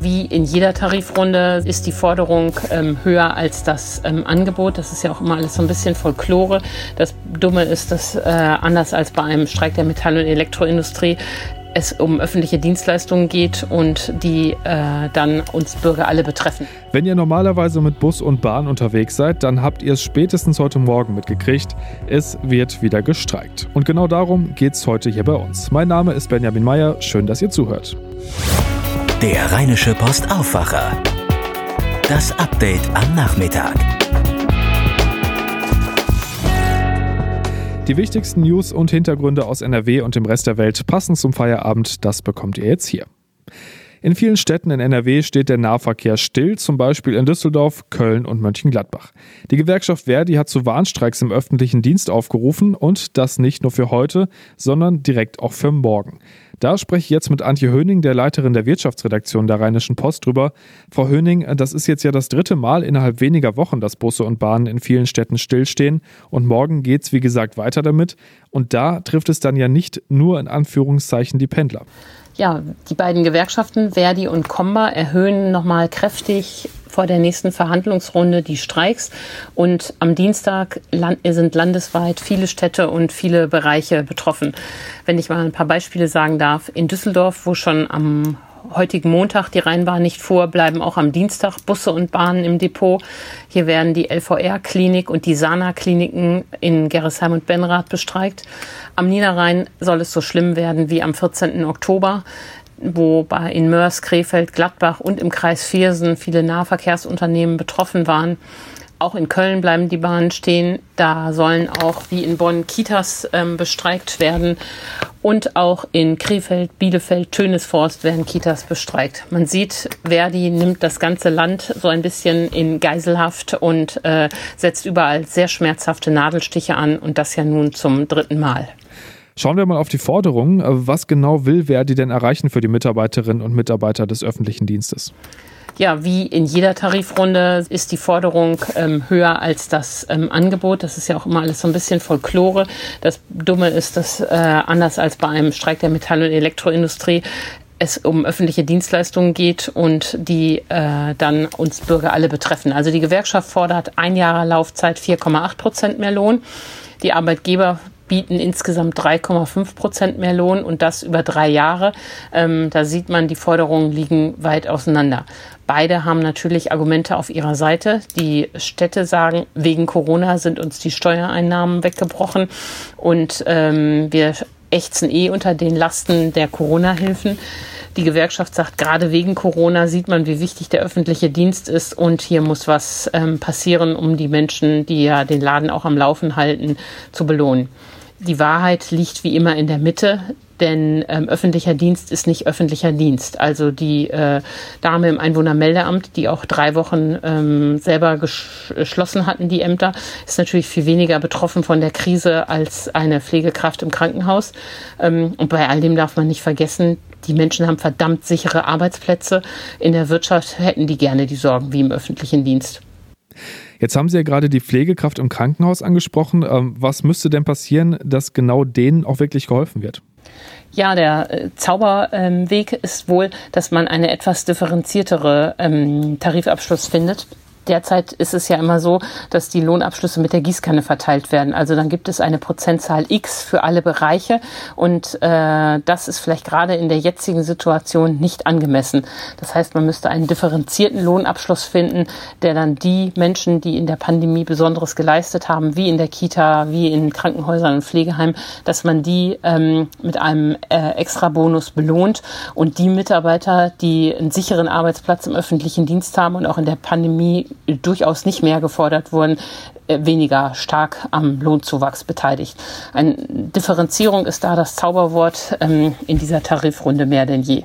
Wie in jeder Tarifrunde ist die Forderung ähm, höher als das ähm, Angebot. Das ist ja auch immer alles so ein bisschen Folklore. Das Dumme ist, dass äh, anders als bei einem Streik der Metall- und Elektroindustrie es um öffentliche Dienstleistungen geht und die äh, dann uns Bürger alle betreffen. Wenn ihr normalerweise mit Bus und Bahn unterwegs seid, dann habt ihr es spätestens heute Morgen mitgekriegt. Es wird wieder gestreikt. Und genau darum geht es heute hier bei uns. Mein Name ist Benjamin Meyer. Schön, dass ihr zuhört. Der Rheinische Post Aufwacher. Das Update am Nachmittag. Die wichtigsten News und Hintergründe aus NRW und dem Rest der Welt passend zum Feierabend, das bekommt ihr jetzt hier. In vielen Städten in NRW steht der Nahverkehr still, zum Beispiel in Düsseldorf, Köln und Mönchengladbach. Die Gewerkschaft Verdi hat zu Warnstreiks im öffentlichen Dienst aufgerufen und das nicht nur für heute, sondern direkt auch für morgen. Da spreche ich jetzt mit Antje Höning, der Leiterin der Wirtschaftsredaktion der Rheinischen Post drüber. Frau Höning, das ist jetzt ja das dritte Mal innerhalb weniger Wochen, dass Busse und Bahnen in vielen Städten stillstehen. Und morgen geht es, wie gesagt, weiter damit. Und da trifft es dann ja nicht nur in Anführungszeichen die Pendler. Ja, die beiden Gewerkschaften Verdi und Comba erhöhen nochmal kräftig vor der nächsten Verhandlungsrunde die Streiks. Und am Dienstag sind landesweit viele Städte und viele Bereiche betroffen. Wenn ich mal ein paar Beispiele sagen darf, in Düsseldorf, wo schon am heutigen Montag die Rheinbahn nicht fuhr, bleiben auch am Dienstag Busse und Bahnen im Depot. Hier werden die LVR-Klinik und die Sana-Kliniken in Gerresheim und Benrath bestreikt. Am Niederrhein soll es so schlimm werden wie am 14. Oktober wo bei in Mörs, Krefeld, Gladbach und im Kreis Viersen viele Nahverkehrsunternehmen betroffen waren. Auch in Köln bleiben die Bahnen stehen. Da sollen auch wie in Bonn Kitas ähm, bestreikt werden. Und auch in Krefeld, Bielefeld, Tönesforst werden Kitas bestreikt. Man sieht, Verdi nimmt das ganze Land so ein bisschen in Geiselhaft und äh, setzt überall sehr schmerzhafte Nadelstiche an und das ja nun zum dritten Mal. Schauen wir mal auf die Forderungen. Was genau will Verdi denn erreichen für die Mitarbeiterinnen und Mitarbeiter des öffentlichen Dienstes? Ja, wie in jeder Tarifrunde ist die Forderung ähm, höher als das ähm, Angebot. Das ist ja auch immer alles so ein bisschen Folklore. Das Dumme ist, dass äh, anders als bei einem Streik der Metall- und Elektroindustrie es um öffentliche Dienstleistungen geht und die äh, dann uns Bürger alle betreffen. Also die Gewerkschaft fordert ein Jahr Laufzeit 4,8 Prozent mehr Lohn. Die Arbeitgeber bieten insgesamt 3,5 Prozent mehr Lohn und das über drei Jahre. Ähm, da sieht man, die Forderungen liegen weit auseinander. Beide haben natürlich Argumente auf ihrer Seite. Die Städte sagen, wegen Corona sind uns die Steuereinnahmen weggebrochen und ähm, wir ächzen eh unter den Lasten der Corona-Hilfen. Die Gewerkschaft sagt, gerade wegen Corona sieht man, wie wichtig der öffentliche Dienst ist und hier muss was ähm, passieren, um die Menschen, die ja den Laden auch am Laufen halten, zu belohnen. Die Wahrheit liegt wie immer in der Mitte, denn ähm, öffentlicher Dienst ist nicht öffentlicher Dienst. Also die äh, Dame im Einwohnermeldeamt, die auch drei Wochen ähm, selber geschlossen hatten, die Ämter, ist natürlich viel weniger betroffen von der Krise als eine Pflegekraft im Krankenhaus. Ähm, und bei all dem darf man nicht vergessen, die Menschen haben verdammt sichere Arbeitsplätze. In der Wirtschaft hätten die gerne die Sorgen wie im öffentlichen Dienst. Jetzt haben Sie ja gerade die Pflegekraft im Krankenhaus angesprochen. Ähm, was müsste denn passieren, dass genau denen auch wirklich geholfen wird? Ja, der äh, Zauberweg ist wohl, dass man eine etwas differenziertere ähm, Tarifabschluss findet derzeit ist es ja immer so, dass die Lohnabschlüsse mit der Gießkanne verteilt werden. Also dann gibt es eine Prozentzahl X für alle Bereiche und äh, das ist vielleicht gerade in der jetzigen Situation nicht angemessen. Das heißt, man müsste einen differenzierten Lohnabschluss finden, der dann die Menschen, die in der Pandemie Besonderes geleistet haben, wie in der Kita, wie in Krankenhäusern und Pflegeheimen, dass man die ähm, mit einem äh, Extrabonus belohnt und die Mitarbeiter, die einen sicheren Arbeitsplatz im öffentlichen Dienst haben und auch in der Pandemie durchaus nicht mehr gefordert wurden, äh, weniger stark am Lohnzuwachs beteiligt. Eine Differenzierung ist da das Zauberwort ähm, in dieser Tarifrunde mehr denn je.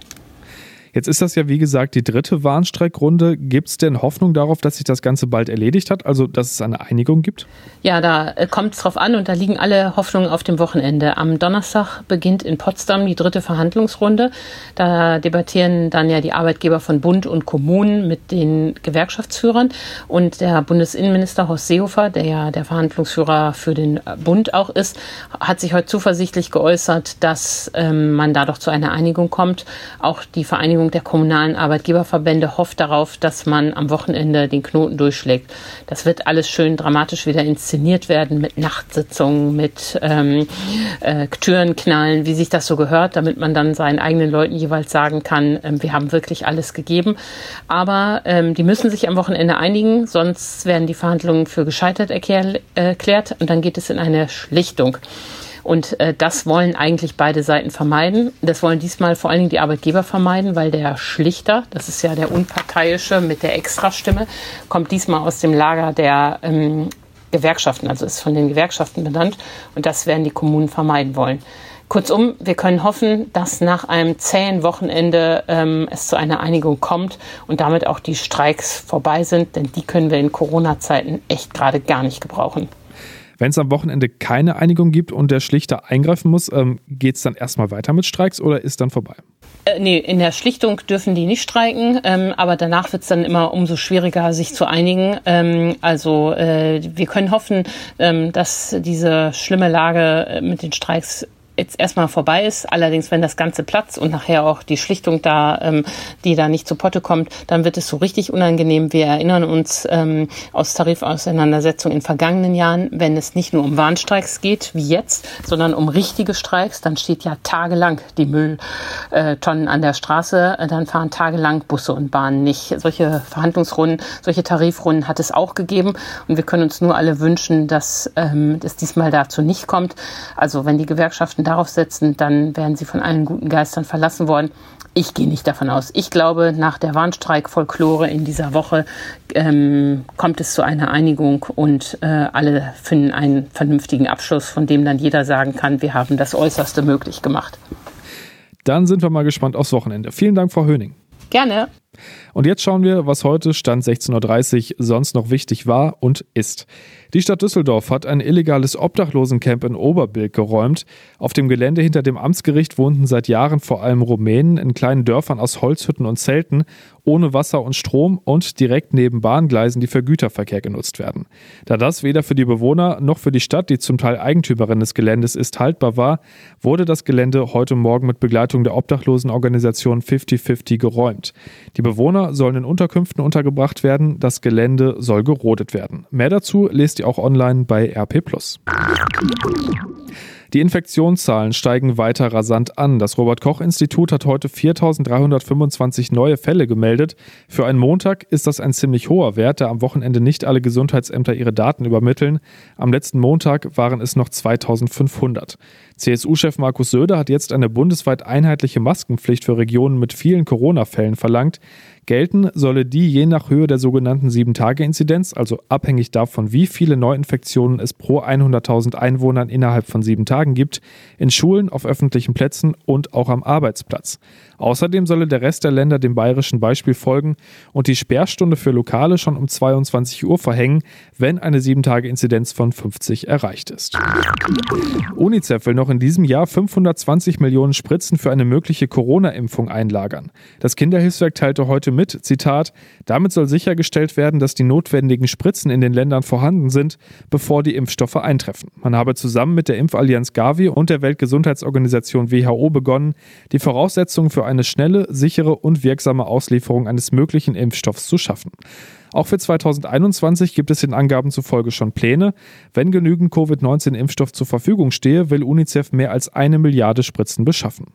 Jetzt ist das ja, wie gesagt, die dritte Warnstreikrunde. Gibt es denn Hoffnung darauf, dass sich das Ganze bald erledigt hat, also dass es eine Einigung gibt? Ja, da äh, kommt es drauf an und da liegen alle Hoffnungen auf dem Wochenende. Am Donnerstag beginnt in Potsdam die dritte Verhandlungsrunde. Da debattieren dann ja die Arbeitgeber von Bund und Kommunen mit den Gewerkschaftsführern und der Bundesinnenminister Horst Seehofer, der ja der Verhandlungsführer für den Bund auch ist, hat sich heute zuversichtlich geäußert, dass ähm, man da doch zu einer Einigung kommt. Auch die Vereinigung Vereinigung der kommunalen Arbeitgeberverbände hofft darauf, dass man am Wochenende den Knoten durchschlägt. Das wird alles schön dramatisch wieder inszeniert werden mit Nachtsitzungen, mit ähm, äh, Türenknallen, wie sich das so gehört, damit man dann seinen eigenen Leuten jeweils sagen kann, äh, wir haben wirklich alles gegeben. Aber ähm, die müssen sich am Wochenende einigen, sonst werden die Verhandlungen für gescheitert äh, erklärt und dann geht es in eine Schlichtung. Und äh, das wollen eigentlich beide Seiten vermeiden. Das wollen diesmal vor allen Dingen die Arbeitgeber vermeiden, weil der Schlichter, das ist ja der Unparteiische mit der Extrastimme, kommt diesmal aus dem Lager der ähm, Gewerkschaften, also ist von den Gewerkschaften benannt. Und das werden die Kommunen vermeiden wollen. Kurzum, wir können hoffen, dass nach einem zähen Wochenende ähm, es zu einer Einigung kommt und damit auch die Streiks vorbei sind, denn die können wir in Corona-Zeiten echt gerade gar nicht gebrauchen. Wenn es am Wochenende keine Einigung gibt und der Schlichter eingreifen muss, ähm, geht es dann erstmal weiter mit Streiks oder ist dann vorbei? Äh, nee, in der Schlichtung dürfen die nicht streiken, ähm, aber danach wird es dann immer umso schwieriger, sich zu einigen. Ähm, also äh, wir können hoffen, ähm, dass diese schlimme Lage äh, mit den Streiks jetzt erstmal vorbei ist. Allerdings, wenn das ganze Platz und nachher auch die Schlichtung da, ähm, die da nicht zu Potte kommt, dann wird es so richtig unangenehm. Wir erinnern uns ähm, aus Tarifauseinandersetzungen in vergangenen Jahren, wenn es nicht nur um Warnstreiks geht, wie jetzt, sondern um richtige Streiks, dann steht ja tagelang die Mülltonnen an der Straße, dann fahren tagelang Busse und Bahnen nicht. Solche Verhandlungsrunden, solche Tarifrunden hat es auch gegeben und wir können uns nur alle wünschen, dass ähm, es diesmal dazu nicht kommt. Also wenn die Gewerkschaften Weichen darauf setzen, dann werden sie von allen guten Geistern verlassen worden. Ich gehe nicht davon aus. Ich glaube, nach der Warnstreik-Folklore in dieser Woche ähm, kommt es zu einer Einigung und äh, alle finden einen vernünftigen Abschluss, von dem dann jeder sagen kann, wir haben das Äußerste möglich gemacht. Dann sind wir mal gespannt aufs Wochenende. Vielen Dank, Frau Höning. Gerne. Und jetzt schauen wir, was heute Stand 16.30 Uhr sonst noch wichtig war und ist. Die Stadt Düsseldorf hat ein illegales Obdachlosencamp in Oberbilk geräumt. Auf dem Gelände hinter dem Amtsgericht wohnten seit Jahren vor allem Rumänen in kleinen Dörfern aus Holzhütten und Zelten, ohne Wasser und Strom und direkt neben Bahngleisen, die für Güterverkehr genutzt werden. Da das weder für die Bewohner noch für die Stadt, die zum Teil Eigentümerin des Geländes ist, haltbar war, wurde das Gelände heute Morgen mit Begleitung der Obdachlosenorganisation 50-50 geräumt. Die Bewohner sollen in Unterkünften untergebracht werden, das Gelände soll gerodet werden. Mehr dazu lest ihr auch online bei RP+. Die Infektionszahlen steigen weiter rasant an. Das Robert Koch Institut hat heute 4325 neue Fälle gemeldet. Für einen Montag ist das ein ziemlich hoher Wert, da am Wochenende nicht alle Gesundheitsämter ihre Daten übermitteln. Am letzten Montag waren es noch 2500. CSU-Chef Markus Söder hat jetzt eine bundesweit einheitliche Maskenpflicht für Regionen mit vielen Corona-Fällen verlangt. Gelten solle die je nach Höhe der sogenannten 7-Tage-Inzidenz, also abhängig davon, wie viele Neuinfektionen es pro 100.000 Einwohnern innerhalb von sieben Tagen gibt, in Schulen, auf öffentlichen Plätzen und auch am Arbeitsplatz. Außerdem solle der Rest der Länder dem bayerischen Beispiel folgen und die Sperrstunde für Lokale schon um 22 Uhr verhängen, wenn eine 7-Tage-Inzidenz von 50 erreicht ist. UNICEF will noch in diesem Jahr 520 Millionen Spritzen für eine mögliche Corona-Impfung einlagern. Das Kinderhilfswerk teilte heute mit, Zitat, damit soll sichergestellt werden, dass die notwendigen Spritzen in den Ländern vorhanden sind, bevor die Impfstoffe eintreffen. Man habe zusammen mit der Impfallianz Gavi und der Weltgesundheitsorganisation WHO begonnen, die Voraussetzungen für eine schnelle, sichere und wirksame Auslieferung eines möglichen Impfstoffs zu schaffen. Auch für 2021 gibt es den Angaben zufolge schon Pläne. Wenn genügend Covid-19-Impfstoff zur Verfügung stehe, will UNICEF mehr als eine Milliarde Spritzen beschaffen.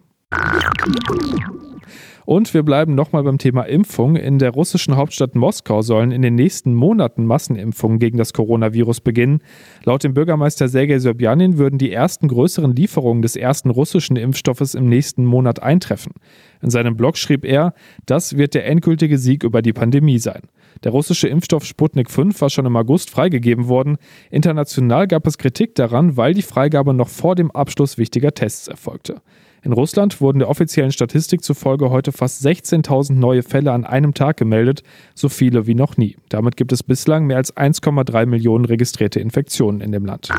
Und wir bleiben nochmal beim Thema Impfung. In der russischen Hauptstadt Moskau sollen in den nächsten Monaten Massenimpfungen gegen das Coronavirus beginnen. Laut dem Bürgermeister Sergei Sobjanin würden die ersten größeren Lieferungen des ersten russischen Impfstoffes im nächsten Monat eintreffen. In seinem Blog schrieb er, das wird der endgültige Sieg über die Pandemie sein. Der russische Impfstoff Sputnik 5 war schon im August freigegeben worden. International gab es Kritik daran, weil die Freigabe noch vor dem Abschluss wichtiger Tests erfolgte. In Russland wurden der offiziellen Statistik zufolge heute fast 16.000 neue Fälle an einem Tag gemeldet, so viele wie noch nie. Damit gibt es bislang mehr als 1,3 Millionen registrierte Infektionen in dem Land.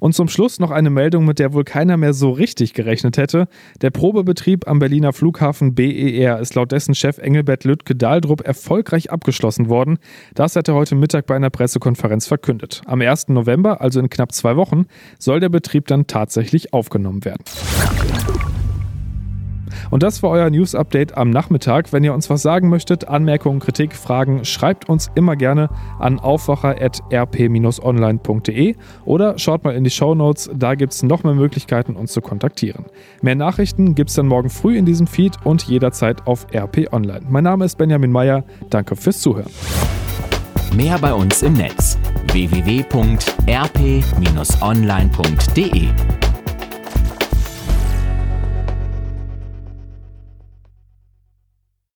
Und zum Schluss noch eine Meldung, mit der wohl keiner mehr so richtig gerechnet hätte. Der Probebetrieb am Berliner Flughafen BER ist laut dessen Chef Engelbert Lüttke-Dahldrup erfolgreich abgeschlossen worden. Das hat er heute Mittag bei einer Pressekonferenz verkündet. Am 1. November, also in knapp zwei Wochen, soll der Betrieb dann tatsächlich aufgenommen werden. Und das war euer News Update am Nachmittag. Wenn ihr uns was sagen möchtet, Anmerkungen, Kritik, Fragen, schreibt uns immer gerne an aufwacher.rp-online.de oder schaut mal in die Show Notes, da gibt es noch mehr Möglichkeiten, uns zu kontaktieren. Mehr Nachrichten gibt es dann morgen früh in diesem Feed und jederzeit auf RP Online. Mein Name ist Benjamin Meyer. Danke fürs Zuhören. Mehr bei uns im Netz www.rp-online.de